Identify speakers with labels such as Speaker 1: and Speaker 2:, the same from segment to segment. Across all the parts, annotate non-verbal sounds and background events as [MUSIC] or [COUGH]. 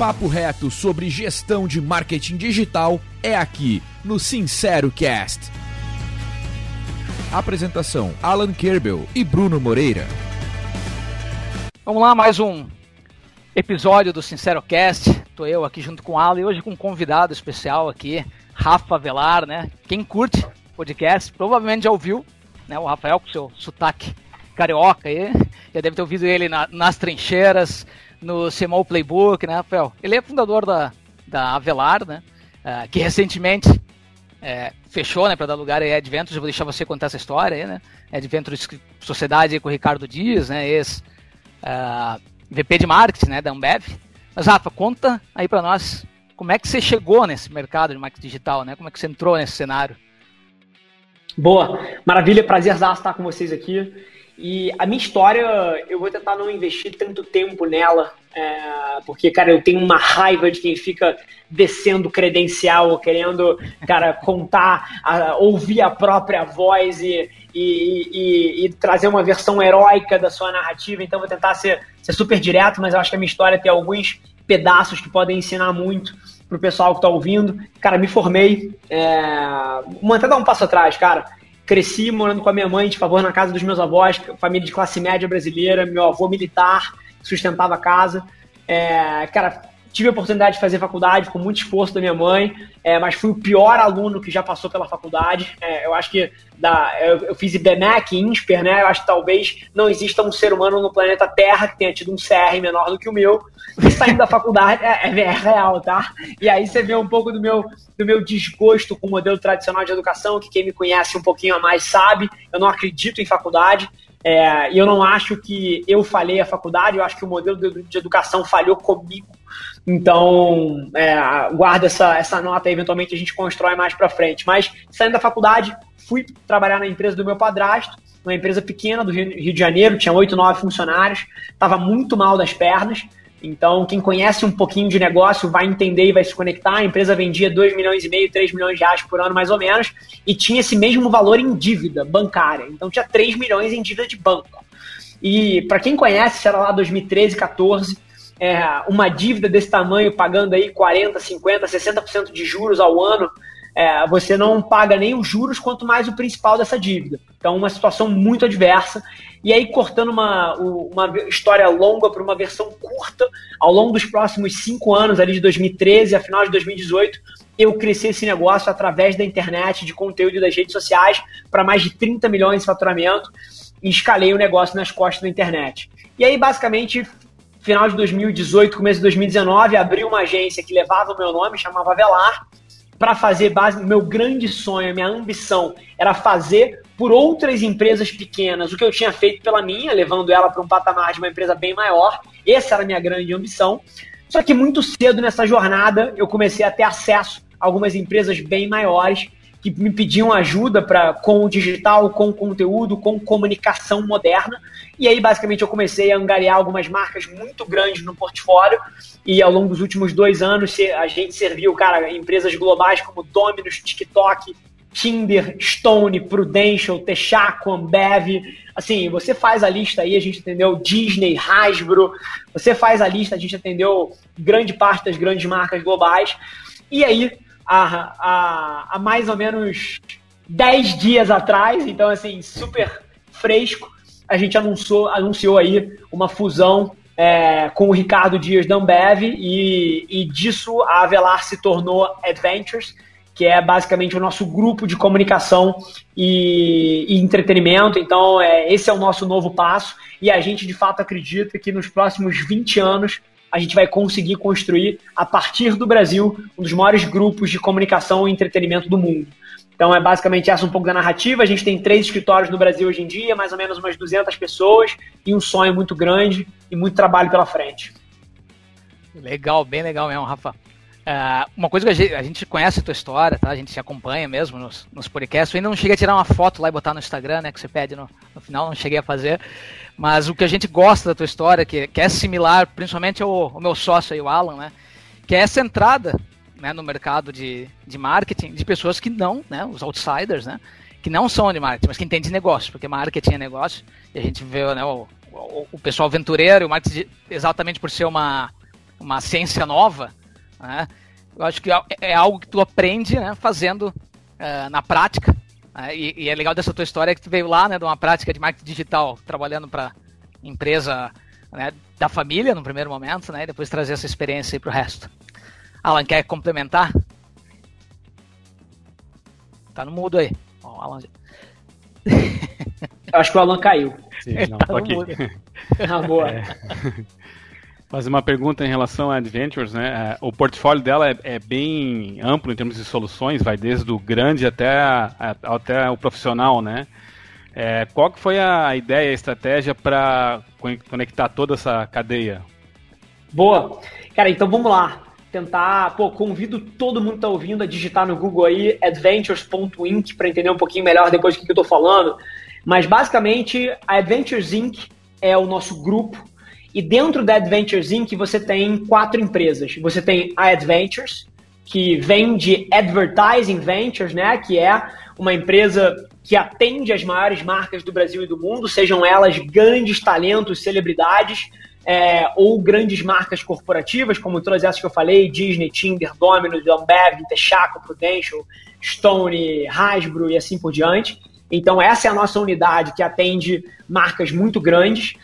Speaker 1: papo reto sobre gestão de marketing digital é aqui no Sincero Cast. Apresentação: Alan Kerbel e Bruno Moreira.
Speaker 2: Vamos lá, mais um episódio do Sincero Cast. Tô eu aqui junto com o Alan e hoje com um convidado especial aqui, Rafa Velar, né? Quem curte podcast provavelmente já ouviu, né? O Rafael com seu sotaque carioca aí, já deve ter ouvido ele na, nas trincheiras, no CMO Playbook, né, Rafael? Ele é fundador da, da Avelar, né? Uh, que recentemente é, fechou, né, para dar lugar a Adventures. Eu vou deixar você contar essa história aí, né? Adventures Sociedade com o Ricardo Dias, né, ex uh, ah, VP de Marketing, né, da Ambev. Mas Rafa, conta aí para nós como é que você chegou nesse mercado de marketing digital, né? Como é que você entrou nesse cenário?
Speaker 3: Boa, maravilha, prazer estar com vocês aqui. E a minha história, eu vou tentar não investir tanto tempo nela, é, porque, cara, eu tenho uma raiva de quem fica descendo credencial, querendo, cara, [LAUGHS] contar, a, ouvir a própria voz e, e, e, e, trazer uma versão heróica da sua narrativa. Então, vou tentar ser, ser super direto, mas eu acho que a minha história tem alguns pedaços que podem ensinar muito pro pessoal que tá ouvindo. Cara, me formei. É... Vou até dar um passo atrás, cara Cresci morando com a minha mãe, de favor, na casa dos meus avós, família de classe média brasileira, meu avô militar, sustentava a casa. É, cara, tive a oportunidade de fazer faculdade com muito esforço da minha mãe, é, mas fui o pior aluno que já passou pela faculdade. É, eu acho que da, eu, eu fiz IBMEC, INSPER, né? Eu acho que talvez não exista um ser humano no planeta Terra que tenha tido um CR menor do que o meu. E saindo da faculdade é, é, é, real, tá? E aí você vê um pouco do meu, do meu desgosto com o modelo tradicional de educação, que quem me conhece um pouquinho a mais sabe. Eu não acredito em faculdade. É, eu não acho que eu falhei a faculdade, eu acho que o modelo de educação falhou comigo. Então, é, guarda essa, essa nota e eventualmente a gente constrói mais para frente. Mas, saindo da faculdade, fui trabalhar na empresa do meu padrasto, uma empresa pequena do Rio de Janeiro, tinha oito, nove funcionários, estava muito mal das pernas. Então, quem conhece um pouquinho de negócio vai entender e vai se conectar. A empresa vendia 2 milhões e meio, 3 milhões de reais por ano, mais ou menos, e tinha esse mesmo valor em dívida bancária. Então, tinha 3 milhões em dívida de banco. E, para quem conhece, era lá 2013, 14, é, uma dívida desse tamanho, pagando aí 40, 50, 60% de juros ao ano, é, você não paga nem os juros, quanto mais o principal dessa dívida. Então, uma situação muito adversa. E aí, cortando uma, uma história longa para uma versão curta, ao longo dos próximos cinco anos, ali de 2013 a final de 2018, eu cresci esse negócio através da internet, de conteúdo das redes sociais, para mais de 30 milhões de faturamento e escalei o negócio nas costas da internet. E aí, basicamente, final de 2018, começo de 2019, abri uma agência que levava o meu nome, chamava Velar, para fazer base. Meu grande sonho, minha ambição era fazer por outras empresas pequenas o que eu tinha feito pela minha, levando ela para um patamar de uma empresa bem maior. Essa era a minha grande ambição. Só que muito cedo nessa jornada eu comecei a ter acesso a algumas empresas bem maiores que me pediam ajuda para com o digital, com o conteúdo, com comunicação moderna. E aí, basicamente, eu comecei a angariar algumas marcas muito grandes no portfólio. E ao longo dos últimos dois anos, a gente serviu, cara, empresas globais como Domino's, TikTok, Tinder, Stone, Prudential, Texaco, Ambev. Assim, você faz a lista aí, a gente entendeu Disney, Hasbro. Você faz a lista, a gente atendeu grande parte das grandes marcas globais. E aí, há, há, há mais ou menos 10 dias atrás, então assim, super fresco, a gente anunciou, anunciou aí uma fusão é, com o Ricardo Dias da Ambev e, e disso a Avelar se tornou Adventures, que é basicamente o nosso grupo de comunicação e, e, entretenimento. Então, é, esse é o nosso novo passo e a gente de fato acredita que nos próximos 20 anos a gente vai conseguir construir, a partir do Brasil, um dos maiores grupos de comunicação e entretenimento do mundo. Então é basicamente essa um pouco da narrativa. A gente tem três escritórios no Brasil hoje em dia, mais ou menos umas 200 pessoas e um sonho muito grande e muito trabalho pela frente.
Speaker 2: Legal, bem legal mesmo, Rafa. Uh, uma coisa que a gente, a gente, conhece a tua história, tá? A gente se acompanha mesmo nos, nos podcasts. Eu ainda não cheguei a tirar uma foto lá e botar no Instagram, né? Que você pede no, no final, não cheguei a fazer. Mas o que a gente gosta da tua história, que, que é similar, principalmente ao, ao meu sócio aí, o Alan, né? Que é essa entrada né, no mercado de, de marketing de pessoas que não, né? Os outsiders, né? Que não são de marketing, mas que entendem de negócio, porque marketing é negócio. E a gente vê né, o, o, o pessoal aventureiro, o marketing exatamente por ser uma uma ciência nova, né? Eu acho que é, é algo que tu aprende né, fazendo uh, na prática. Né? E, e, é legal dessa tua história que tu veio lá né, de uma prática de marketing digital, trabalhando para empresa né, da família no primeiro momento, né, e depois trazer essa experiência para o resto. Alan, quer complementar? Tá no mudo aí. Ó, Alan...
Speaker 3: Eu acho que o Alan caiu.
Speaker 4: Sim, não, tá aqui.
Speaker 3: Ah, boa. É.
Speaker 4: Fazer uma pergunta em relação a Adventures, né? É, o portfólio dela é, é, bem amplo em termos de soluções, vai desde o grande até, a, até o profissional, né? É, qual que foi a ideia, a estratégia para conectar toda essa cadeia?
Speaker 3: Boa. Cara, então vamos lá. Tentar, pô, convido todo mundo que tá ouvindo a digitar no Google aí adventures.inc para entender um pouquinho melhor depois do que eu tô falando. Mas basicamente, a Adventures Inc. é o nosso grupo e dentro da Adventures Inc., você tem quatro empresas. Você tem a Adventures, que vem de Advertising Ventures, né? Que é uma empresa que atende as maiores marcas do Brasil e do mundo, sejam elas grandes talentos, celebridades, é, ou grandes marcas corporativas, como todas essas que eu falei, Disney, Tinder, Domino's, Ambev, Texaco, Prudential, Stone, Hasbro e assim por diante. Então essa é a nossa unidade que atende marcas muito grandes.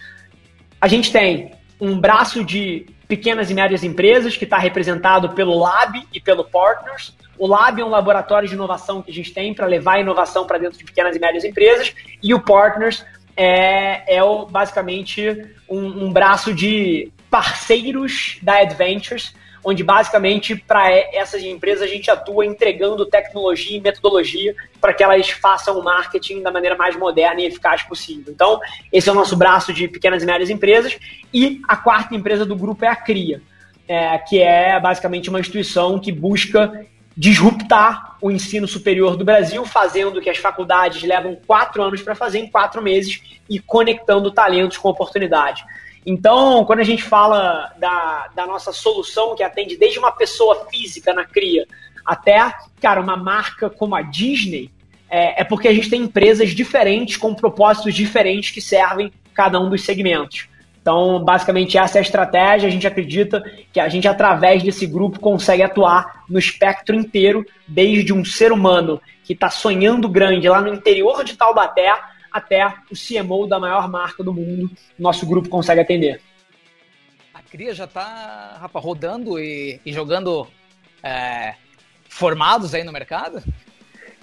Speaker 3: A gente tem um braço de pequenas e médias empresas que está representado pelo Lab e pelo Partners. O Lab é um laboratório de inovação que a gente tem para levar a inovação para dentro de pequenas e médias empresas. E o Partners é, é o, basicamente um, um braço de parceiros da Adventures onde basicamente para essas empresas a gente atua entregando tecnologia e metodologia para que elas façam o marketing da maneira mais moderna e eficaz possível. Então, esse é o nosso braço de pequenas e médias empresas. E a quarta empresa do grupo é a CRIA, é, que é basicamente uma instituição que busca disruptar o ensino superior do Brasil, fazendo que as faculdades levam quatro anos para fazer em quatro meses e conectando talentos com oportunidade. Então, quando a gente fala da, da nossa solução, que atende desde uma pessoa física na cria até, cara, uma marca como a Disney, é, é porque a gente tem empresas diferentes com propósitos diferentes que servem cada um dos segmentos. Então, basicamente, essa é a estratégia. A gente acredita que a gente, através desse grupo, consegue atuar no espectro inteiro, desde um ser humano que está sonhando grande lá no interior de Taubaté até o CMO da maior marca do mundo, nosso grupo consegue atender.
Speaker 2: A Cria já está, rodando e, e jogando é, formados aí no mercado?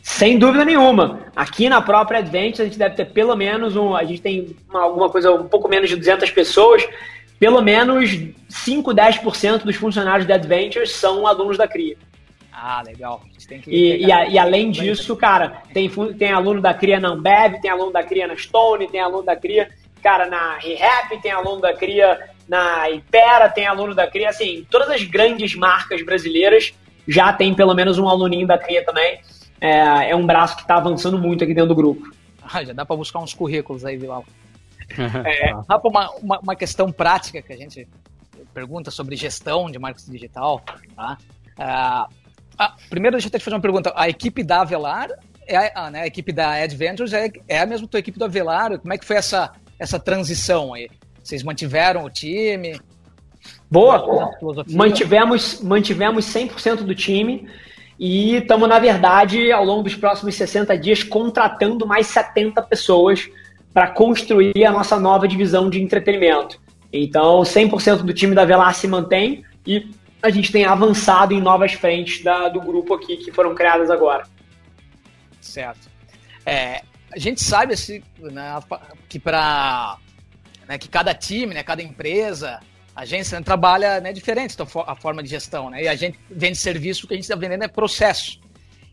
Speaker 3: Sem dúvida nenhuma. Aqui na própria Advent a gente deve ter pelo menos um, a gente tem uma, alguma coisa um pouco menos de 200 pessoas, pelo menos 5, 10% dos funcionários da Adventures são alunos da CRIA.
Speaker 2: Ah, legal.
Speaker 3: E, e, a, e, além disso, cara, tem, tem aluno da CRIA na Ambev, tem aluno da CRIA na Stone, tem aluno da CRIA, cara, na ReHap, tem aluno da CRIA na Ipera, tem aluno da CRIA, assim, todas as grandes marcas brasileiras já tem pelo menos um aluninho da CRIA também. É, é um braço que está avançando muito aqui dentro do grupo.
Speaker 2: Ah, já dá para buscar uns currículos aí, Vilal. [LAUGHS] é, Rafa, uma, uma, uma, questão prática que a gente pergunta sobre gestão de marketing digital, tá? Uh, ah, primeiro, deixa eu te fazer uma pergunta. A equipe da Avelar, é a, né, a equipe da Adventures é, é a mesma tua equipe do Avelar? Como é que foi essa, essa transição aí? Vocês mantiveram o time?
Speaker 3: Boa! Mantivemos, mantivemos 100% do time e estamos, na verdade, ao longo dos próximos 60 dias, contratando mais 70 pessoas para construir a nossa nova divisão de entretenimento. Então, 100% do time da Velar se mantém e a gente tem avançado em novas frentes da, do grupo aqui que foram criadas agora.
Speaker 2: Certo. É, a gente sabe assim, né, que para né, que cada time, né, cada empresa, agência né, trabalha né, diferente então, a forma de gestão, né? E a gente vende serviço, o que a gente está vendendo é processo.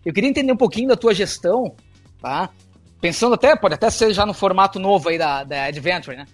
Speaker 2: Eu queria entender um pouquinho da tua gestão, tá? Pensando até, pode até ser já no formato novo aí da, da Adventure, né?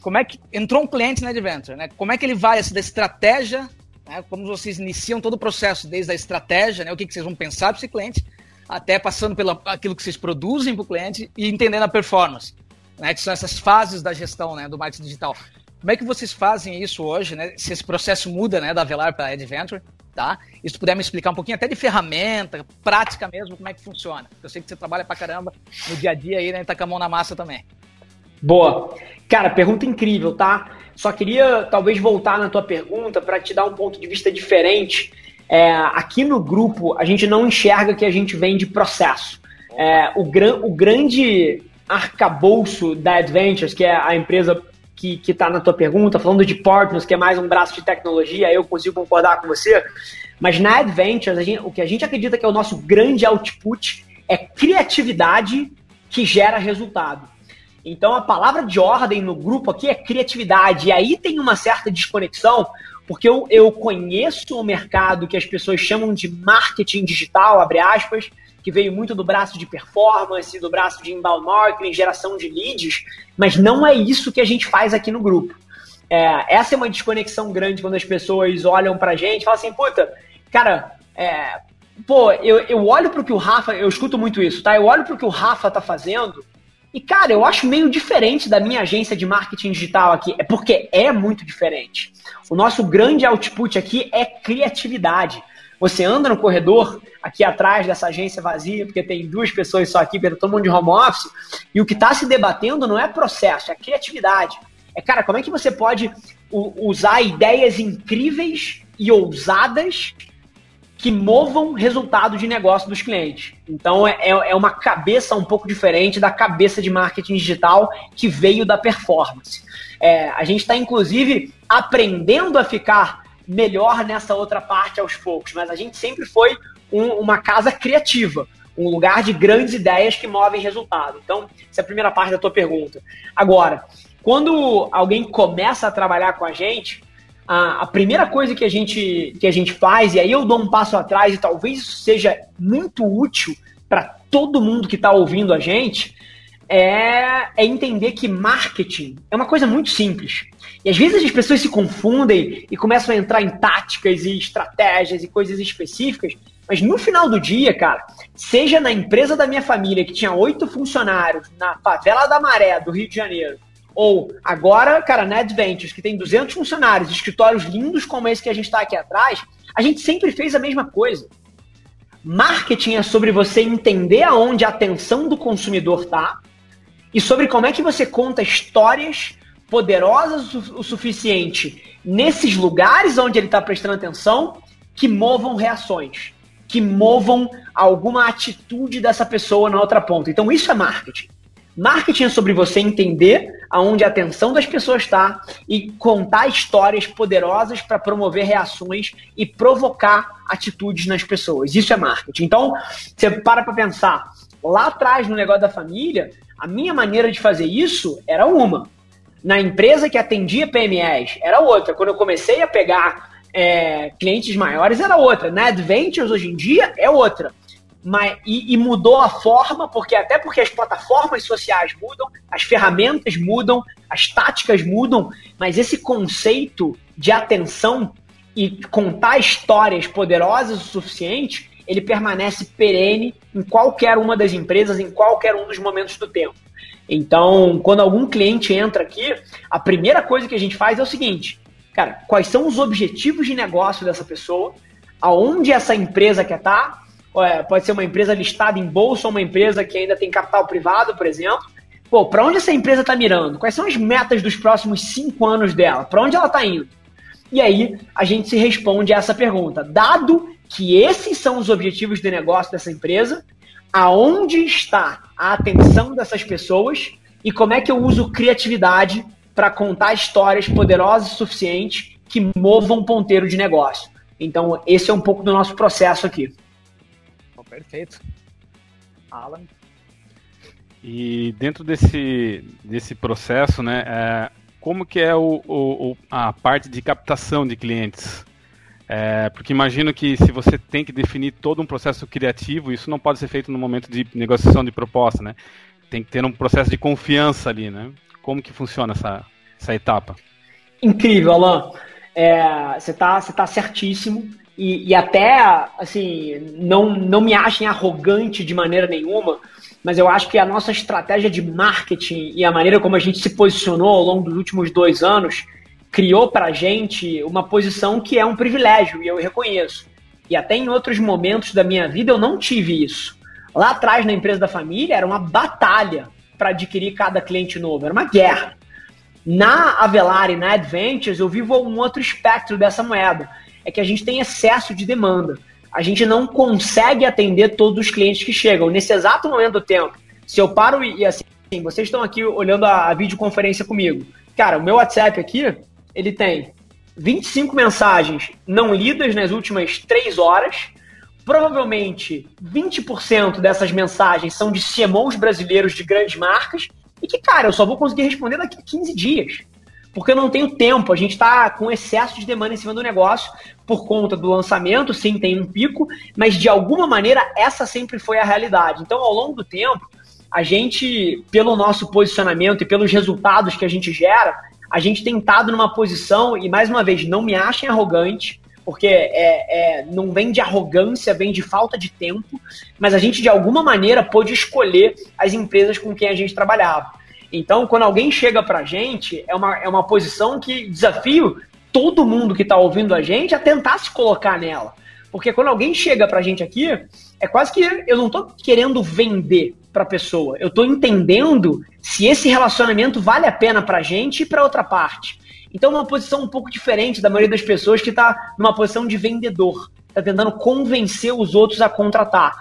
Speaker 2: Como é que entrou um cliente na Adventure, né? Como é que ele vai essa da estratégia né? Como vocês iniciam todo o processo, desde a estratégia, né? o que, que vocês vão pensar para esse cliente, até passando pelo aquilo que vocês produzem para o cliente e entendendo a performance, né? que são essas fases da gestão né? do marketing digital. Como é que vocês fazem isso hoje, né? Se esse processo muda, né, da Velar para Adventure, tá? E se puder me explicar um pouquinho até de ferramenta, prática mesmo, como é que funciona. Eu sei que você trabalha para caramba no dia a dia aí, né, tá com a mão na massa também.
Speaker 3: Boa. Cara, pergunta incrível, tá? Só queria talvez voltar na tua pergunta para te dar um ponto de vista diferente. É, aqui no grupo, a gente não enxerga que a gente vende processo. É, o, gran, o grande arcabouço da Adventures, que é a empresa que está na tua pergunta, falando de partners, que é mais um braço de tecnologia, eu consigo concordar com você. Mas na Adventures, gente, o que a gente acredita que é o nosso grande output é criatividade que gera resultado. Então a palavra de ordem no grupo aqui é criatividade. E aí tem uma certa desconexão, porque eu, eu conheço o mercado que as pessoas chamam de marketing digital, abre aspas, que veio muito do braço de performance, do braço de inbound marketing, geração de leads, mas não é isso que a gente faz aqui no grupo. É, essa é uma desconexão grande quando as pessoas olham pra gente e falam assim, puta, cara, é, pô, eu, eu olho pro que o Rafa, eu escuto muito isso, tá? Eu olho pro que o Rafa tá fazendo e, cara, eu acho meio diferente da minha agência de marketing digital aqui. É porque é muito diferente. O nosso grande output aqui é criatividade. Você anda no corredor aqui atrás dessa agência vazia, porque tem duas pessoas só aqui, tá todo mundo de home office, e o que está se debatendo não é processo, é criatividade. É, cara, como é que você pode usar ideias incríveis e ousadas que movam resultado de negócio dos clientes. Então é, é, é uma cabeça um pouco diferente da cabeça de marketing digital que veio da performance. É, a gente está, inclusive, aprendendo a ficar melhor nessa outra parte aos poucos, mas a gente sempre foi um, uma casa criativa, um lugar de grandes ideias que movem resultado. Então, essa é a primeira parte da tua pergunta. Agora, quando alguém começa a trabalhar com a gente, a, a, primeira coisa que a, gente, que a gente faz, e aí eu dou um passo atrás, e talvez isso seja muito útil para todo mundo que está ouvindo a gente, é, é entender que marketing é uma coisa muito simples. E às vezes as pessoas se confundem e começam a entrar em táticas e estratégias e coisas específicas, mas no final do dia, cara, seja na empresa da minha família, que tinha oito funcionários, na favela da Maré, do Rio de Janeiro, ou agora, cara, na Adventures, que tem 200 funcionários, escritórios lindos como esse que a gente está aqui atrás, a gente sempre fez a mesma coisa. Marketing é sobre você entender aonde a atenção do consumidor está e sobre como é que você conta histórias poderosas o suficiente nesses lugares onde ele está prestando atenção que movam reações, que movam alguma atitude dessa pessoa na outra ponta. Então isso é marketing. Marketing é sobre você entender aonde a atenção das pessoas está e contar histórias poderosas para promover reações e provocar atitudes nas pessoas. Isso é marketing. Então, você para para pensar. Lá atrás, no negócio da família, a minha maneira de fazer isso era uma. Na empresa que atendia PMEs, era outra. Quando eu comecei a pegar é, clientes maiores, era outra. Na Adventures, hoje em dia, é outra mas, e, e, mudou a forma, porque até porque as plataformas sociais mudam, as ferramentas mudam, as táticas mudam, mas esse conceito de atenção e contar histórias poderosas o suficiente, ele permanece perene em qualquer uma das empresas, em qualquer um dos momentos do tempo. Então, quando algum cliente entra aqui, a primeira coisa que a gente faz é o seguinte, cara, quais são os objetivos de negócio dessa pessoa, aonde essa empresa quer estar, pode ser uma empresa listada em bolsa ou uma empresa que ainda tem capital privado, por exemplo. Pô, para onde essa empresa está mirando? Quais são as metas dos próximos cinco anos dela? Para onde ela está indo? E aí a gente se responde a essa pergunta. Dado que esses são os objetivos de negócio dessa empresa, aonde está a atenção dessas pessoas e como é que eu uso criatividade para contar histórias poderosas o suficiente que movam um ponteiro de negócio. Então, esse é um pouco do nosso processo aqui.
Speaker 2: Perfeito. Alan?
Speaker 4: E dentro desse, desse processo, né, é, como que é o, o, a parte de captação de clientes? É, porque imagino que se você tem que definir todo um processo criativo, isso não pode ser feito no momento de negociação de proposta, né? Tem que ter um processo de confiança ali, né? Como que funciona essa, essa etapa?
Speaker 3: Incrível, Alan. É, você está você tá certíssimo. E, e, até, assim, não, não me achem arrogante de maneira nenhuma, mas eu acho que a nossa estratégia de marketing e a maneira como a gente se posicionou ao longo dos últimos dois anos criou para a gente uma posição que é um privilégio, e eu reconheço. E até em outros momentos da minha vida eu não tive isso. Lá atrás, na empresa da família, era uma batalha para adquirir cada cliente novo, era uma guerra. Na Avelar e na Adventures, eu vivo um outro espectro dessa moeda. É que a gente tem excesso de demanda. A gente não consegue atender todos os clientes que chegam. Nesse exato momento do tempo, se eu paro e, assim, vocês estão aqui olhando a, a videoconferência comigo. Cara, o meu WhatsApp aqui, ele tem 25 mensagens não lidas nas últimas 3 horas. Provavelmente 20% dessas mensagens são de CMOs brasileiros de grandes marcas. E que, cara, eu só vou conseguir responder daqui a 15 dias. Porque eu não tenho tempo, a gente está com excesso de demanda em cima do negócio por conta do lançamento, sim, tem um pico, mas de alguma maneira essa sempre foi a realidade. Então, ao longo do tempo, a gente, pelo nosso posicionamento e pelos resultados que a gente gera, a gente tem estado numa posição, e mais uma vez, não me achem arrogante, porque é, é, não vem de arrogância, vem de falta de tempo, mas a gente de alguma maneira pôde escolher as empresas com quem a gente trabalhava. Então, quando alguém chega pra gente, é uma, é uma posição que desafio todo mundo que está ouvindo a gente a tentar se colocar nela. Porque quando alguém chega pra gente aqui, é quase que eu não estou querendo vender para a pessoa. Eu estou entendendo se esse relacionamento vale a pena para a gente e para outra parte. Então, é uma posição um pouco diferente da maioria das pessoas que está numa posição de vendedor, está tentando convencer os outros a contratar.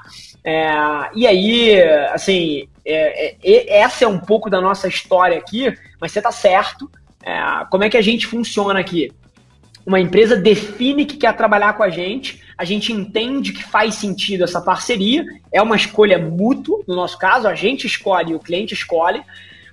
Speaker 3: É, e aí, assim, é, é, essa é um pouco da nossa história aqui, mas você está certo. É, como é que a gente funciona aqui? Uma empresa define que quer trabalhar com a gente, a gente entende que faz sentido essa parceria, é uma escolha mútua, no nosso caso, a gente escolhe o cliente escolhe.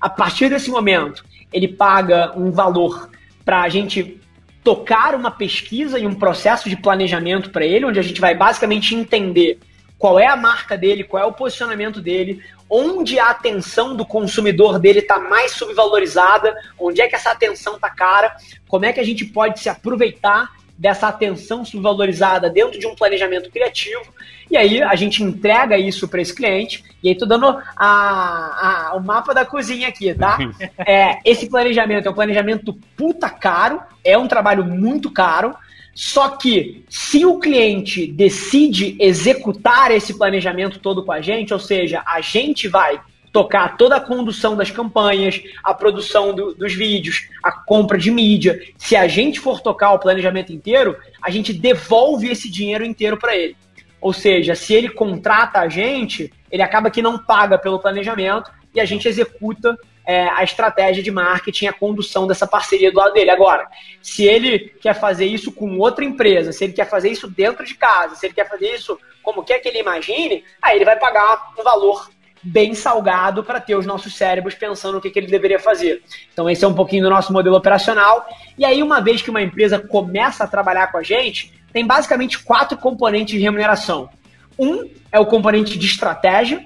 Speaker 3: A partir desse momento, ele paga um valor para a gente tocar uma pesquisa e um processo de planejamento para ele, onde a gente vai basicamente entender qual é a marca dele, qual é o posicionamento dele, onde a atenção do consumidor dele está mais subvalorizada, onde é que essa atenção está cara, como é que a gente pode se aproveitar dessa atenção subvalorizada dentro de um planejamento criativo. E aí a gente entrega isso para esse cliente. E aí tô dando a, a, o mapa da cozinha aqui, tá? [LAUGHS] É, esse planejamento é um planejamento puta caro, é um trabalho muito caro. Só que se o cliente decide executar esse planejamento todo com a gente, ou seja, a gente vai tocar toda a condução das campanhas, a produção do, dos vídeos, a compra de mídia. Se a gente for tocar o planejamento inteiro, a gente devolve esse dinheiro inteiro para ele. Ou seja, se ele contrata a gente, ele acaba que não paga pelo planejamento e a gente executa é, a estratégia de marketing, a condução dessa parceria do lado dele. Agora, se ele quer fazer isso com outra empresa, se ele quer fazer isso dentro de casa, se ele quer fazer isso como quer que ele imagine, aí ele vai pagar um valor bem salgado para ter os nossos cérebros pensando o que, que ele deveria fazer. Então, esse é um pouquinho do nosso modelo operacional. E aí, uma vez que uma empresa começa a trabalhar com a gente, tem basicamente quatro componentes de remuneração. Um é o componente de estratégia,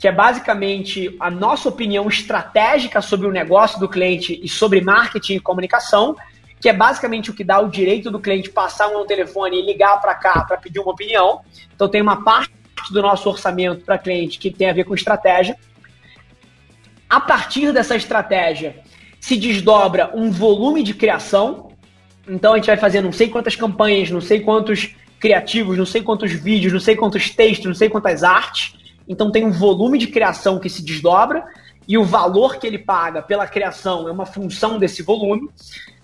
Speaker 3: que é basicamente a nossa opinião estratégica sobre o negócio do cliente e sobre marketing e comunicação, que é basicamente o que dá o direito do cliente passar um telefone e ligar para cá para pedir uma opinião. Então tem uma parte do nosso orçamento para cliente que tem a ver com estratégia. A partir dessa estratégia, se desdobra um volume de criação. Então a gente vai fazer não sei quantas campanhas, não sei quantos criativos, não sei quantos vídeos, não sei quantos textos, não sei quantas artes. Então tem um volume de criação que se desdobra e o valor que ele paga pela criação é uma função desse volume.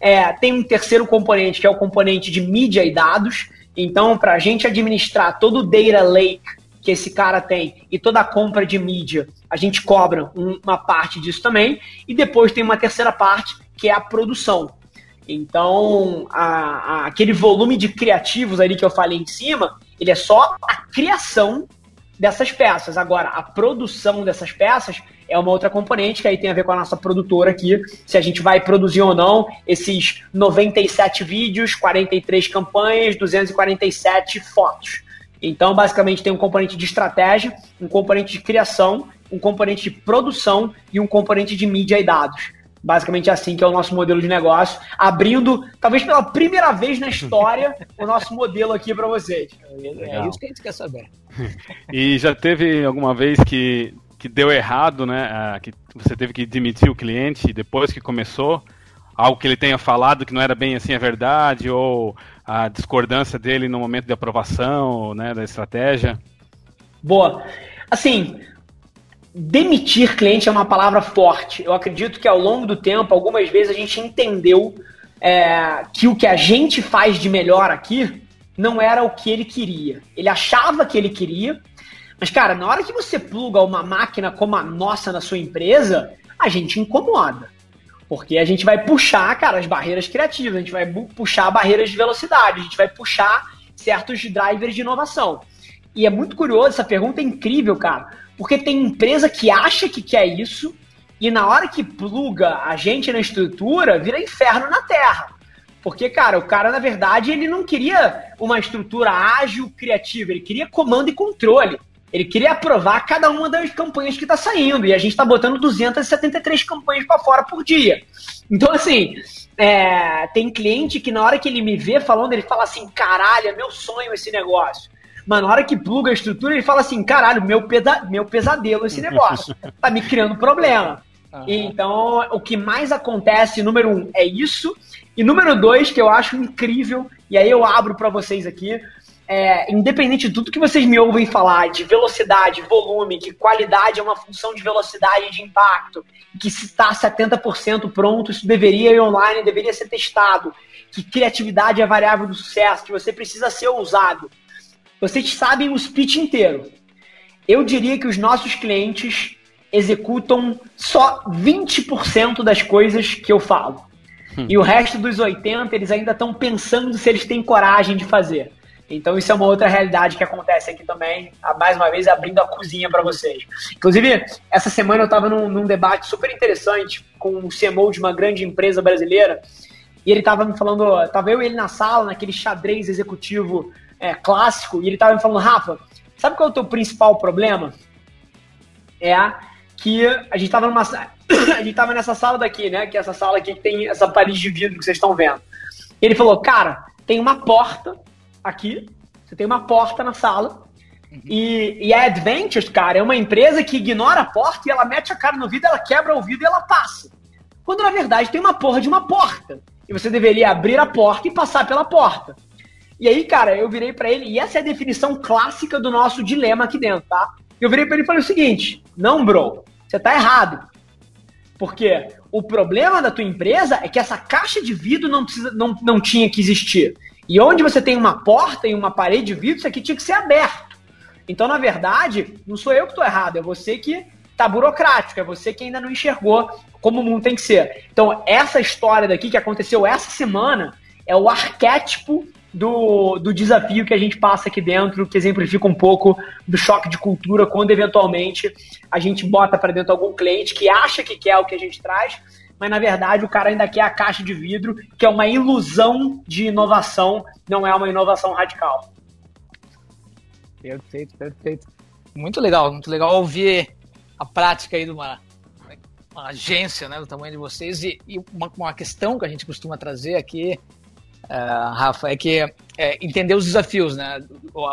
Speaker 3: É, tem um terceiro componente que é o componente de mídia e dados. Então, para a gente administrar todo o data lake que esse cara tem e toda a compra de mídia, a gente cobra uma parte disso também. E depois tem uma terceira parte, que é a produção. Então, a, a, aquele volume de criativos ali que eu falei em cima, ele é só a criação dessas peças. Agora, a produção dessas peças é uma outra componente que aí tem a ver com a nossa produtora aqui, se a gente vai produzir ou não esses 97 vídeos, 43 campanhas, 247 fotos. Então, basicamente, tem um componente de estratégia, um componente de criação, um componente de produção e um componente de mídia e dados. Basicamente assim que é o nosso modelo de negócio, abrindo, talvez pela primeira vez na história, [LAUGHS] o nosso modelo aqui para vocês.
Speaker 2: Legal. É isso que a gente quer saber. [LAUGHS]
Speaker 4: E já teve alguma vez que, que deu errado, né? Que você teve que demitir o cliente depois que começou? Algo que ele tenha falado que não era bem assim a verdade, ou a discordância dele no momento de aprovação né, da estratégia?
Speaker 3: Boa. Assim, demitir cliente é uma palavra forte. Eu acredito que ao longo do tempo, algumas vezes a gente entendeu é, que o que a gente faz de melhor aqui não era o que ele queria. Ele achava que ele queria, mas, cara, na hora que você pluga uma máquina como a nossa na sua empresa, a gente incomoda. Porque a gente vai puxar, cara, as barreiras criativas, a gente vai puxar barreiras de velocidade, a gente vai puxar certos drivers de inovação. E é muito curioso, essa pergunta é incrível, cara, porque tem empresa que acha que quer isso e na hora que pluga a gente na estrutura, vira inferno na terra. Porque, cara, o cara, na verdade, ele não queria uma estrutura ágil, criativa, ele queria comando e controle. Ele queria aprovar cada uma das campanhas que está saindo. E a gente está botando 273 campanhas para fora por dia. Então, assim, é, tem cliente que na hora que ele me vê falando, ele fala assim: caralho, é meu sonho esse negócio. Mas na hora que pluga a estrutura, ele fala assim: caralho, meu, pesa meu pesadelo esse negócio. tá me criando problema. Uhum. Então, o que mais acontece, número um, é isso. E número dois, que eu acho incrível, e aí eu abro para vocês aqui, é, independente de tudo que vocês me ouvem falar, de velocidade, volume, que qualidade é uma função de velocidade e de impacto, que se está 70% pronto, isso deveria ir online, deveria ser testado, que criatividade é variável do sucesso, que você precisa ser ousado. Vocês sabem o speech inteiro. Eu diria que os nossos clientes executam só 20% das coisas que eu falo. Hum. E o resto dos 80% eles ainda estão pensando se eles têm coragem de fazer. Então isso é uma outra realidade que acontece aqui também, mais uma vez abrindo a cozinha para vocês. Inclusive, essa semana eu estava num, num, debate super interessante com o CMO de uma grande empresa brasileira, e ele estava me falando, tava eu e ele na sala, naquele xadrez executivo é, clássico, e ele estava me falando, Rafa, sabe qual é o teu principal problema? É que a gente estava numa [COUGHS] a gente tava nessa sala daqui, né? Que é essa sala aqui que tem essa parede de vidro que vocês estão vendo. E ele falou, cara, tem uma porta aqui, você tem uma porta na sala. Uhum. E, e a Adventures, cara, é uma empresa que ignora a porta e ela mete a cara no vidro, ela quebra o vidro e ela passa. Quando na verdade tem uma porra de uma porta. E você deveria abrir a porta e passar pela porta. E aí, cara, eu virei para ele, e essa é a definição clássica do nosso dilema aqui dentro, tá? Eu virei para ele e falei o seguinte: não, bro, você tá errado. Porque o problema da tua empresa é que essa caixa de vidro não, precisa, não, não tinha que existir. E onde você tem uma porta e uma parede de vidro, isso aqui tinha que ser aberto. Então, na verdade, não sou eu que estou errado, é você que está burocrático, é você que ainda não enxergou como o mundo tem que ser. Então, essa história daqui que aconteceu essa semana é o arquétipo do, do desafio que a gente passa aqui dentro, que exemplifica um pouco do choque de cultura quando eventualmente a gente bota para dentro algum cliente que acha que quer o que a gente traz, mas na verdade o cara ainda quer a caixa de vidro, que é uma ilusão de inovação, não é uma inovação radical.
Speaker 2: Perfeito, perfeito. Muito legal, muito legal ouvir a prática aí de uma, uma agência né, do tamanho de vocês e, e uma, uma, questão que a gente costuma trazer aqui, uh, Rafa, é que é, entender os desafios, né?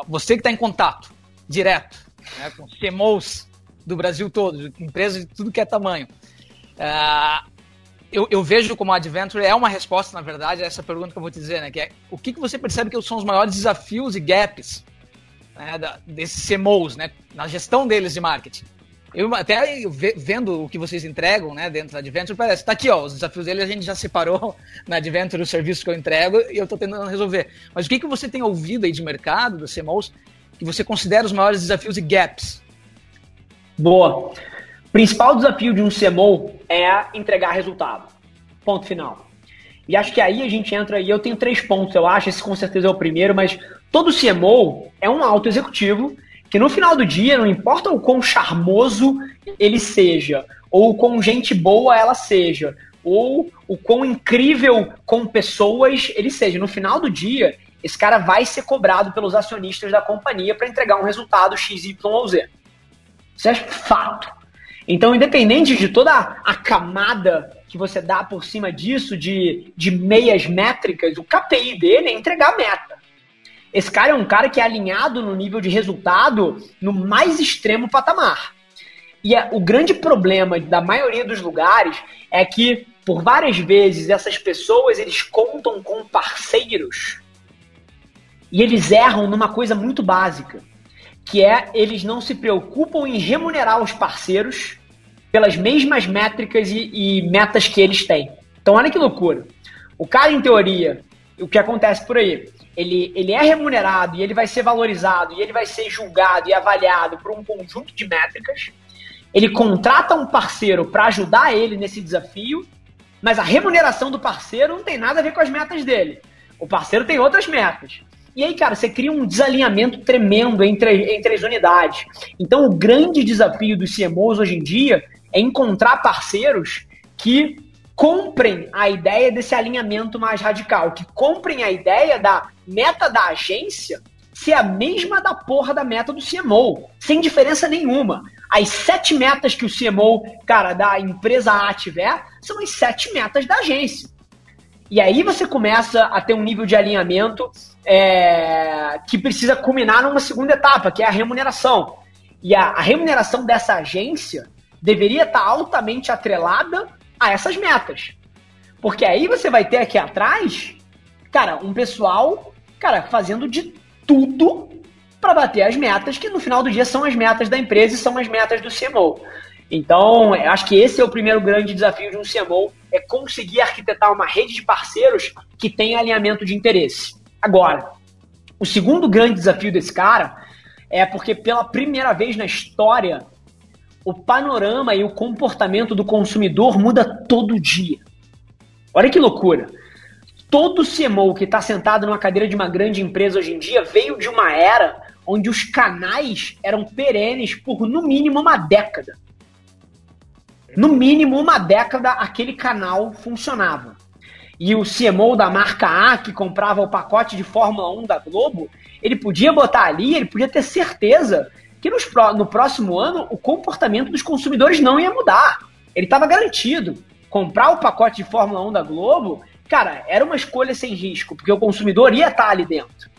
Speaker 2: Você que está em contato direto né, com CMOs do Brasil todo, empresas de tudo que é tamanho. Uh, eu, eu, vejo como a Adventure é uma resposta, na verdade, a essa pergunta que eu vou te dizer, né? Que é o que, que você percebe que são os maiores desafios e gaps né, da, desses CMOs, né? Na gestão deles de marketing. Eu até vendo o que vocês entregam, né, dentro da Adventure, parece, tá aqui, ó, os desafios deles a gente já separou [LAUGHS] na Adventure os serviços que eu entrego e eu tô tentando resolver. Mas o que, que você tem ouvido aí de mercado, dos CMOs, que você considera os maiores desafios e gaps?
Speaker 3: Boa principal desafio de um CMO é entregar resultado. Ponto final. E acho que aí a gente entra e eu tenho três pontos, eu acho, esse com certeza é o primeiro, mas todo CMO é um alto executivo que no final do dia, não importa o quão charmoso ele seja, ou o quão gente boa ela seja, ou o quão incrível com pessoas ele seja, no final do dia, esse cara vai ser cobrado pelos acionistas da companhia para entregar um resultado X, Y ou Z. Isso é fato. Então, independente de toda a camada que você dá por cima disso, de, de meias métricas, o KPI dele é entregar a meta. Esse cara é um cara que é alinhado no nível de resultado no mais extremo patamar. E é, o grande problema da maioria dos lugares é que, por várias vezes, essas pessoas eles contam com parceiros e eles erram numa coisa muito básica que é eles não se preocupam em remunerar os parceiros pelas mesmas métricas e, e metas que eles têm. Então, olha que loucura. O cara, em teoria, o que acontece por aí? Ele, ele é remunerado e ele vai ser valorizado e ele vai ser julgado e avaliado por um conjunto de métricas. Ele contrata um parceiro para ajudar ele nesse desafio, mas a remuneração do parceiro não tem nada a ver com as metas dele. O parceiro tem outras metas. E aí, cara, você cria um desalinhamento tremendo entre, entre as unidades. Então, o grande desafio dos CMOs hoje em dia é encontrar parceiros que comprem a ideia desse alinhamento mais radical, que comprem a ideia da meta da agência ser a mesma da porra da meta do CMO, sem diferença nenhuma. As sete metas que o CMO, cara, da empresa A tiver, são as sete metas da agência. E aí você começa a ter um nível de alinhamento é, que precisa culminar numa segunda etapa, que é a remuneração. E a, a remuneração dessa agência deveria estar altamente atrelada a essas metas. Porque aí você vai ter aqui atrás, cara, um pessoal, cara, fazendo de tudo para bater as metas, que no final do dia são as metas da empresa e são as metas do CMO. Então, acho que esse é o primeiro grande desafio de um CMO, é conseguir arquitetar uma rede de parceiros que tenha alinhamento de interesse. Agora, o segundo grande desafio desse cara é porque pela primeira vez na história o panorama e o comportamento do consumidor muda todo dia. Olha que loucura. Todo CMO que está sentado numa cadeira de uma grande empresa hoje em dia veio de uma era onde os canais eram perenes por no mínimo uma década. No mínimo uma década aquele canal funcionava. E o CMO da marca A, que comprava o pacote de Fórmula 1 da Globo, ele podia botar ali, ele podia ter certeza que nos, no próximo ano o comportamento dos consumidores não ia mudar. Ele estava garantido. Comprar o pacote de Fórmula 1 da Globo, cara, era uma escolha sem risco, porque o consumidor ia estar ali dentro.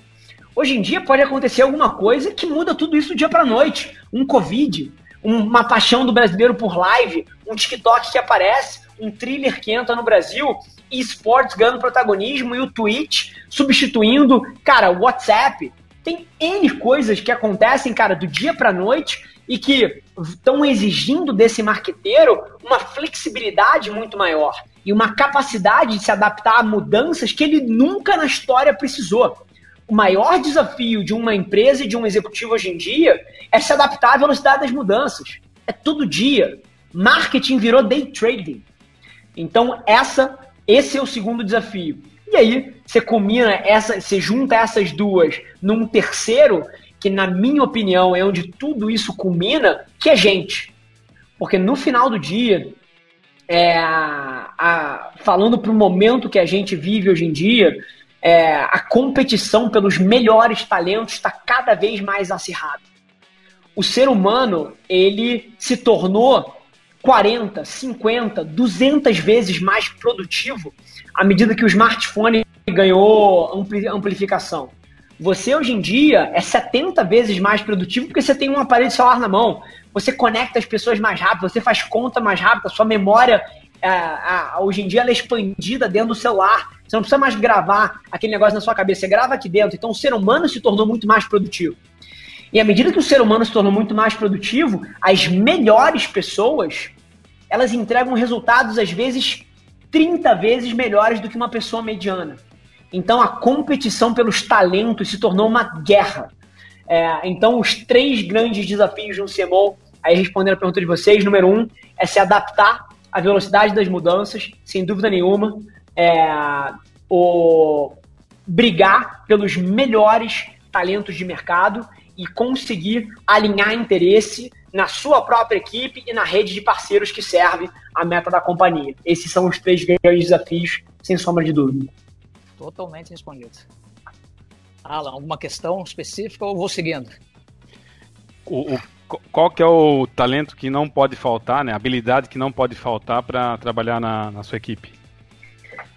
Speaker 3: Hoje em dia pode acontecer alguma coisa que muda tudo isso do dia para noite. Um Covid, uma paixão do brasileiro por live, um TikTok que aparece, um thriller que entra no Brasil, e esportes ganhando protagonismo e o Twitch substituindo, cara, o WhatsApp. Tem N coisas que acontecem, cara, do dia para noite e que estão exigindo desse marqueteiro uma flexibilidade muito maior e uma capacidade de se adaptar a mudanças que ele nunca na história precisou. O maior desafio de uma empresa e de um executivo hoje em dia é se adaptar à velocidade das mudanças. É todo dia. Marketing virou day trading. Então, essa, esse é o segundo desafio. E aí, você combina essa, você junta essas duas num terceiro, que na minha opinião é onde tudo isso culmina, que é gente. Porque no final do dia, é, a, falando para o momento que a gente vive hoje em dia, é, a competição pelos melhores talentos está cada vez mais acirrada. O ser humano, ele se tornou 40, 50, 200 vezes mais produtivo à medida que o smartphone ganhou amplificação. Você hoje em dia é 70 vezes mais produtivo porque você tem um aparelho celular na mão. Você conecta as pessoas mais rápido, você faz conta mais rápido, a sua memória é, hoje em dia ela é expandida dentro do celular. Você não precisa mais gravar aquele negócio na sua cabeça, você grava aqui dentro. Então o ser humano se tornou muito mais produtivo. E à medida que o ser humano se tornou muito mais produtivo, as melhores pessoas elas entregam resultados às vezes 30 vezes melhores do que uma pessoa mediana. Então a competição pelos talentos se tornou uma guerra. É, então os três grandes desafios de um CMO, aí respondendo a pergunta de vocês, número um é se adaptar à velocidade das mudanças, sem dúvida nenhuma. É, o brigar pelos melhores talentos de mercado e conseguir alinhar interesse na sua própria equipe e na rede de parceiros que serve a meta da companhia. Esses são os três grandes desafios, sem sombra de dúvida.
Speaker 2: Totalmente respondido. Alan, alguma questão específica ou vou seguindo?
Speaker 4: O, o, qual que é o talento que não pode faltar, né? A habilidade que não pode faltar para trabalhar na, na sua equipe?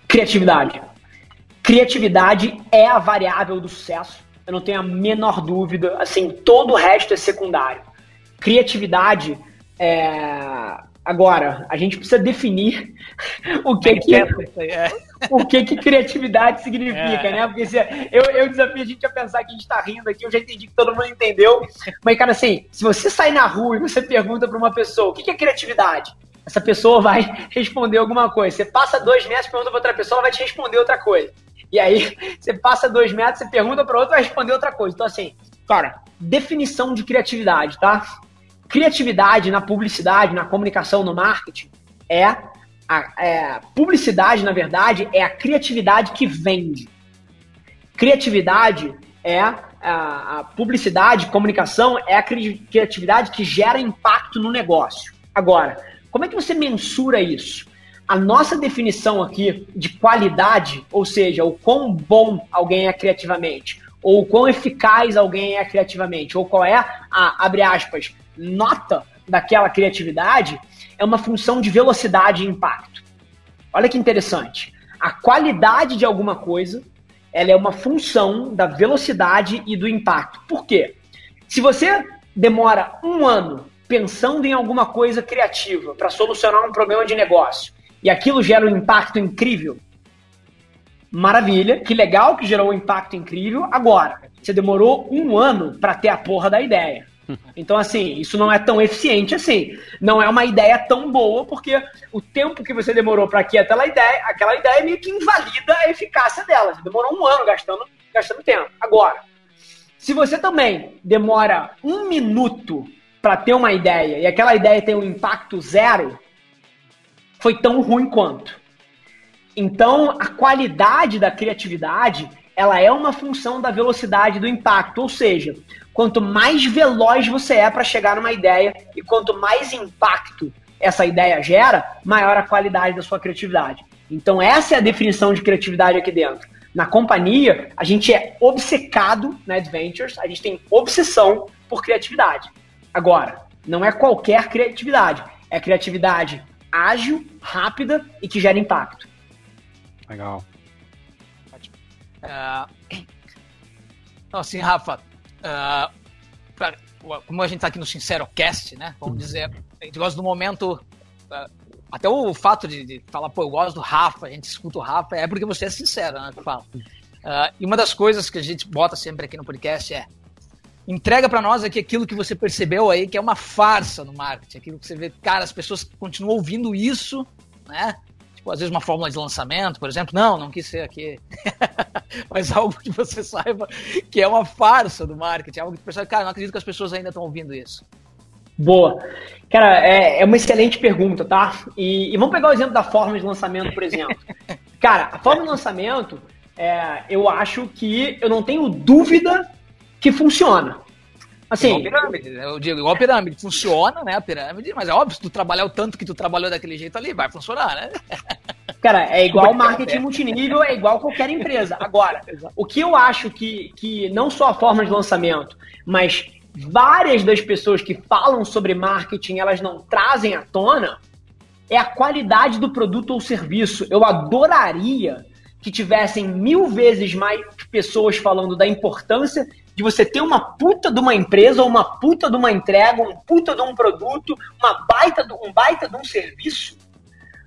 Speaker 3: Criatividade. Criatividade é a variável do sucesso. Eu não tenho a menor dúvida. Assim, todo o resto é secundário criatividade é, Agora, a gente precisa definir [LAUGHS] o que que, é. o que, que criatividade significa, é. né? Porque se, eu, eu desafio a gente a pensar que a gente está rindo aqui, eu já entendi que todo mundo entendeu. Mas, cara, assim, se você sai na rua e você pergunta para uma pessoa o que, que é criatividade, essa pessoa vai [LAUGHS] responder alguma coisa. Você passa dois metros, pergunta para outra pessoa, ela vai te responder outra coisa. E aí, [LAUGHS] você passa dois metros, você pergunta para outra, vai responder outra coisa. Então, assim, cara, definição de criatividade, tá? Criatividade na publicidade, na comunicação, no marketing é a é, publicidade, na verdade, é a criatividade que vende. Criatividade é a, a publicidade, comunicação é a criatividade que gera impacto no negócio. Agora, como é que você mensura isso? A nossa definição aqui de qualidade, ou seja, o quão bom alguém é criativamente, ou o quão eficaz alguém é criativamente, ou qual é a, abre aspas, nota daquela criatividade, é uma função de velocidade e impacto. Olha que interessante. A qualidade de alguma coisa, ela é uma função da velocidade e do impacto. Por quê? Se você demora um ano pensando em alguma coisa criativa para solucionar um problema de negócio e aquilo gera um impacto incrível, maravilha, que legal que gerou um impacto incrível. Agora, você demorou um ano para ter a porra da ideia. Então, assim, isso não é tão eficiente assim. Não é uma ideia tão boa, porque o tempo que você demorou para que aquela ideia, aquela ideia meio que invalida a eficácia dela. Você demorou um ano gastando, gastando tempo. Agora, se você também demora um minuto para ter uma ideia e aquela ideia tem um impacto zero, foi tão ruim quanto. Então, a qualidade da criatividade, ela é uma função da velocidade do impacto, ou seja, quanto mais veloz você é para chegar numa ideia e quanto mais impacto essa ideia gera, maior a qualidade da sua criatividade. Então essa é a definição de criatividade aqui dentro. Na companhia, a gente é obcecado na Adventures, a gente tem obsessão por criatividade. Agora, não é qualquer criatividade, é criatividade ágil, rápida e que gera impacto.
Speaker 4: Legal.
Speaker 2: Uh, então, assim, Rafa, uh, pra, como a gente está aqui no Sincero Cast, né? Vamos uhum. dizer, a gente gosta do momento. Uh, até o fato de, de, falar, pô, eu gosto do Rafa, a gente escuta o Rafa, é porque você é sincero, né? Que fala. Uh, e uma das coisas que a gente bota sempre aqui no podcast é entrega para nós aqui aquilo que você percebeu aí que é uma farsa no marketing, aquilo que você vê, cara, as pessoas continuam ouvindo isso, né? Às vezes uma fórmula de lançamento, por exemplo. Não, não quis ser aqui. [LAUGHS] Mas algo que você saiba que é uma farsa do marketing. Algo que você cara, não acredito que as pessoas ainda estão ouvindo isso.
Speaker 3: Boa. Cara, é, é uma excelente pergunta, tá? E, e, vamos pegar o exemplo da forma de lançamento, por exemplo. [LAUGHS] Cara, a forma de lançamento, é, eu acho que eu não tenho dúvida que funciona.
Speaker 2: Assim, igual pirâmide, né? eu digo, igual a pirâmide, funciona, né, a pirâmide, mas é óbvio, se tu trabalhar o tanto que tu trabalhou daquele jeito ali, vai funcionar, né? [LAUGHS]
Speaker 3: Cara, é igual marketing multinível, é igual qualquer empresa. Agora, [LAUGHS] o que eu acho que, que não só a forma de lançamento, mas várias das pessoas que falam sobre marketing, elas não trazem à tona, é a qualidade do produto ou serviço. Eu adoraria que tivessem mil vezes mais pessoas falando da importância de você ter uma puta de uma empresa, ou uma puta de uma entrega, um puta de um produto, uma baita de, um baita de um serviço,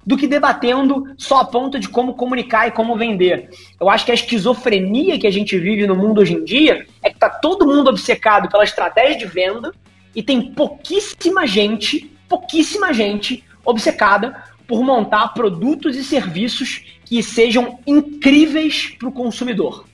Speaker 3: do que debatendo só a ponta de como comunicar e como vender. Eu acho que a esquizofrenia que a gente vive no mundo hoje em dia é que tá todo mundo obcecado pela estratégia de venda e tem pouquíssima gente, pouquíssima gente obcecada por montar produtos e serviços que sejam incríveis para o consumidor.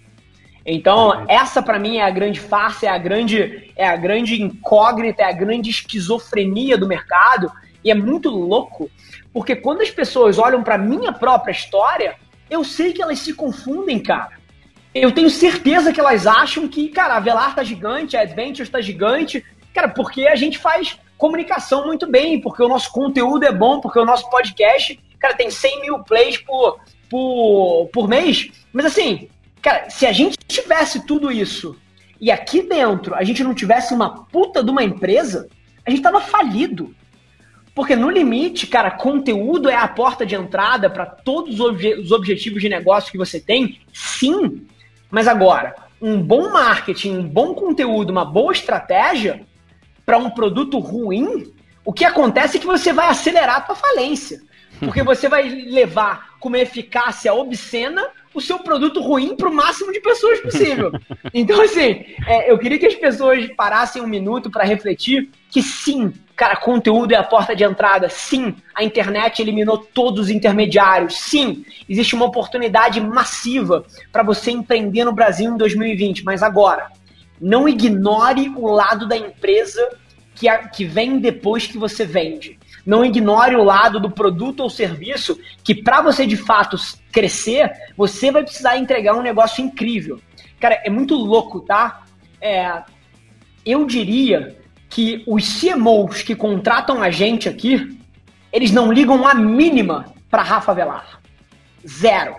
Speaker 3: Então, essa para mim é a grande farsa, é a grande, é a grande incógnita, é a grande esquizofrenia do mercado. E é muito louco, porque quando as pessoas olham para minha própria história, eu sei que elas se confundem, cara. Eu tenho certeza que elas acham que, cara, a Velar tá gigante, a Adventures tá gigante, cara, porque a gente faz comunicação muito bem, porque o nosso conteúdo é bom, porque o nosso podcast, cara, tem 100 mil plays por, por, por mês. Mas assim, Cara, se a gente tivesse tudo isso e aqui dentro a gente não tivesse uma puta de uma empresa, a gente tava falido. Porque no limite, cara, conteúdo é a porta de entrada para todos os, obje os objetivos de negócio que você tem, sim. Mas agora, um bom marketing, um bom conteúdo, uma boa estratégia para um produto ruim, O que acontece é que você vai acelerar a tua falência. Porque [LAUGHS] você vai levar com uma eficácia obscena o seu produto ruim para o máximo de pessoas possível. [LAUGHS] Então, assim, é, eu queria que as pessoas parassem um minuto para refletir que sim, cara, conteúdo é a porta de entrada. Sim, a internet eliminou todos os intermediários. Sim, existe uma oportunidade massiva para você empreender no Brasil em 2020. Mas agora, não ignore o lado da empresa que, a, que vem depois que você vende. Não ignore o lado do produto ou serviço que, para você de fato crescer, você vai precisar entregar um negócio incrível. Cara, é muito louco, tá? É, eu diria que os CMOs que contratam a gente aqui, eles não ligam a mínima para Rafa Velar. Zero.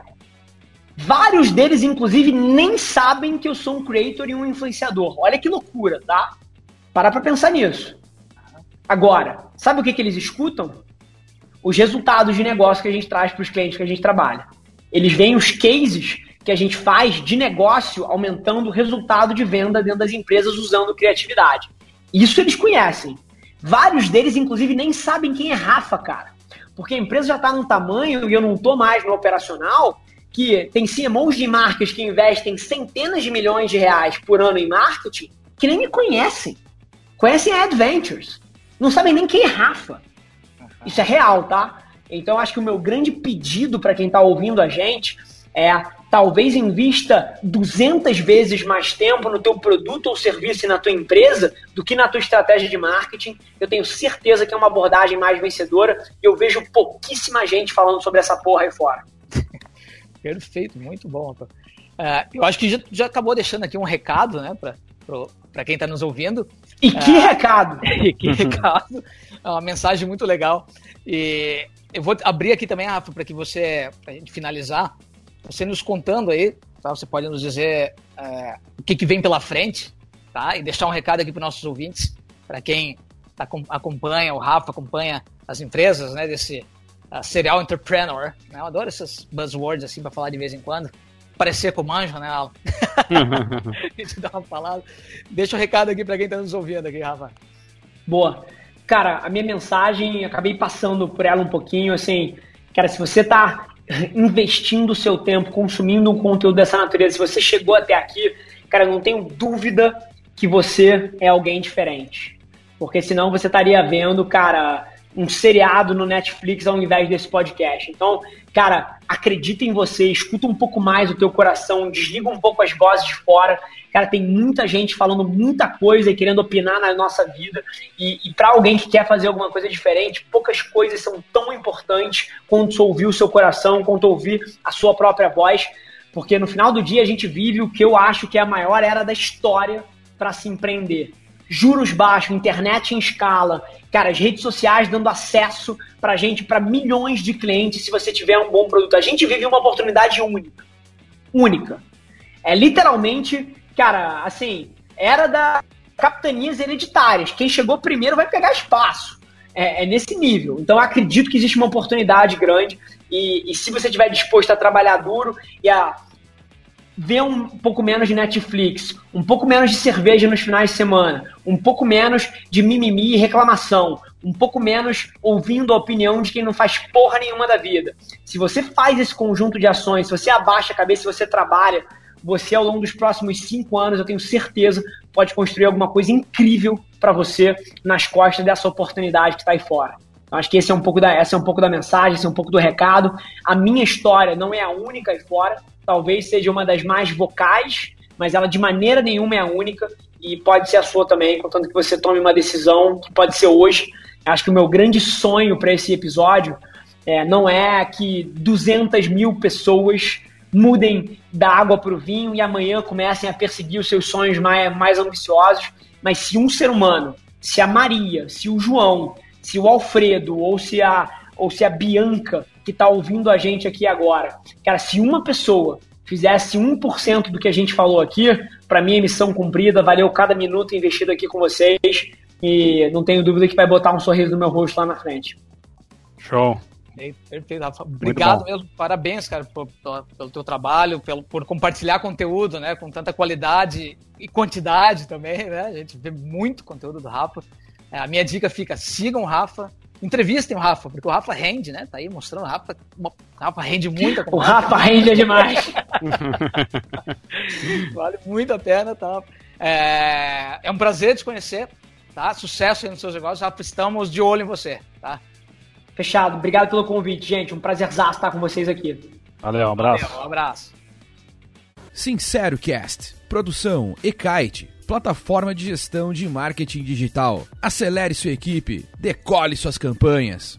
Speaker 3: Vários deles, inclusive, nem sabem que eu sou um creator e um influenciador. Olha que loucura, tá? Para pra pensar nisso. Agora, sabe o que, que eles escutam? Os resultados de negócio que a gente traz para os clientes que a gente trabalha. Eles veem os cases que a gente faz de negócio aumentando o resultado de venda dentro das empresas usando criatividade. Isso eles conhecem. Vários deles, inclusive, nem sabem quem é Rafa, cara. Porque a empresa já está num tamanho e eu não estou mais no operacional que tem CMOs de marcas que investem centenas de milhões de reais por ano em marketing que nem me conhecem. Conhecem a Adventures não sabem nem quem é Rafa. Isso é real, tá? Então acho que o meu grande pedido para quem está ouvindo a gente é talvez invista 200 vezes mais tempo no teu produto ou serviço e na tua empresa do que na tua estratégia de marketing. Eu tenho certeza que é uma abordagem mais vencedora e eu vejo pouquíssima gente falando sobre essa porra aí fora. [LAUGHS]
Speaker 2: Perfeito, muito bom. Uh, eu acho que já, já acabou deixando aqui um recado, né, para quem está nos ouvindo.
Speaker 3: E que é, recado! [LAUGHS]
Speaker 2: E que recado! É uma mensagem muito legal. E eu vou abrir aqui também, Rafa, para que você, para a gente finalizar, você nos contando aí, tá? Você pode nos dizer é, o que, que vem pela frente, tá? E deixar um recado aqui para nossos ouvintes, para quem tá, acompanha, o Rafa acompanha as empresas, né? Desse uh, serial entrepreneur. Né? Eu adoro essas buzzwords assim para falar de vez em quando parecer com o manjo, né, Alan? a gente dá uma palavra. Deixa o um recado aqui para quem está nos ouvindo aqui, Rafa.
Speaker 3: Boa. Cara, a minha mensagem, acabei passando por ela um pouquinho, assim, cara, se você está investindo o seu tempo, consumindo um conteúdo dessa natureza, se você chegou até aqui, cara, não tenho dúvida que você é alguém diferente. Porque senão você estaria vendo, cara, um seriado no Netflix ao invés desse podcast. Então, cara, acredita em você, escuta um pouco mais o teu coração, desliga um pouco as vozes de fora. Cara, tem muita gente falando muita coisa e querendo opinar na nossa vida. E, e para alguém que quer fazer alguma coisa diferente, poucas coisas são tão importantes quanto ouvir o seu coração, quanto ouvir a sua própria voz. Porque no final do dia a gente vive o que eu acho que é a maior era da história para se empreender juros baixos, internet em escala, cara, as redes sociais dando acesso pra gente, para milhões de clientes, se você tiver um bom produto. A gente vive uma oportunidade única. Única. É literalmente, cara, assim, era da capitanias hereditárias. Quem chegou primeiro vai pegar espaço. É, é nesse nível. Então, acredito que existe uma oportunidade grande. E, e se você estiver disposto a trabalhar duro e a ver um pouco menos de Netflix, um pouco menos de cerveja nos finais de semana, um pouco menos de mimimi e reclamação, um pouco menos ouvindo a opinião de quem não faz porra nenhuma da vida. Se você faz esse conjunto de ações, se você abaixa a cabeça, se você trabalha, você ao longo dos próximos cinco anos, eu tenho certeza, pode construir alguma coisa incrível para você nas costas dessa oportunidade que está aí fora. Então, acho que esse é um pouco da, essa é um pouco da mensagem, esse é um pouco do recado. A minha história não é a única aí fora talvez seja uma das mais vocais, mas ela de maneira nenhuma é a única e pode ser a sua também, contanto que você tome uma decisão que pode ser hoje. Acho que o meu grande sonho para esse episódio é, não é que 200 mil pessoas mudem da água para o vinho e amanhã comecem a perseguir os seus sonhos mais, mais ambiciosos, mas se um ser humano, se a Maria, se o João, se o Alfredo ou se a, ou se a Bianca que está ouvindo a gente aqui agora. Cara, se uma pessoa fizesse 1% do que a gente falou aqui, para mim é missão cumprida, valeu cada minuto investido aqui com vocês e não tenho dúvida que vai botar um sorriso no meu rosto lá na frente.
Speaker 4: Show.
Speaker 2: Perfeito, Rafa. Obrigado mesmo, parabéns, cara, por, pelo teu trabalho, pelo, por compartilhar conteúdo, né, com tanta qualidade e quantidade também, né, a gente vê muito conteúdo do Rafa. É, a minha dica fica: sigam o Rafa, entrevistem o Rafa, porque o Rafa rende, né? Tá aí mostrando o Rafa. O Rafa rende muito.
Speaker 3: O Rafa rende demais. [LAUGHS]
Speaker 2: vale muito a pena, tá? É, é um prazer te conhecer, tá? Sucesso aí nos seus negócios. Rafa, estamos de olho em você, tá?
Speaker 3: Fechado. Obrigado pelo convite, gente. Um prazer estar com vocês aqui.
Speaker 4: Valeu, um abraço. Valeu,
Speaker 2: um abraço.
Speaker 1: Sincero Cast. Produção Ekite. Plataforma de gestão de marketing digital. Acelere sua equipe. Decole suas campanhas.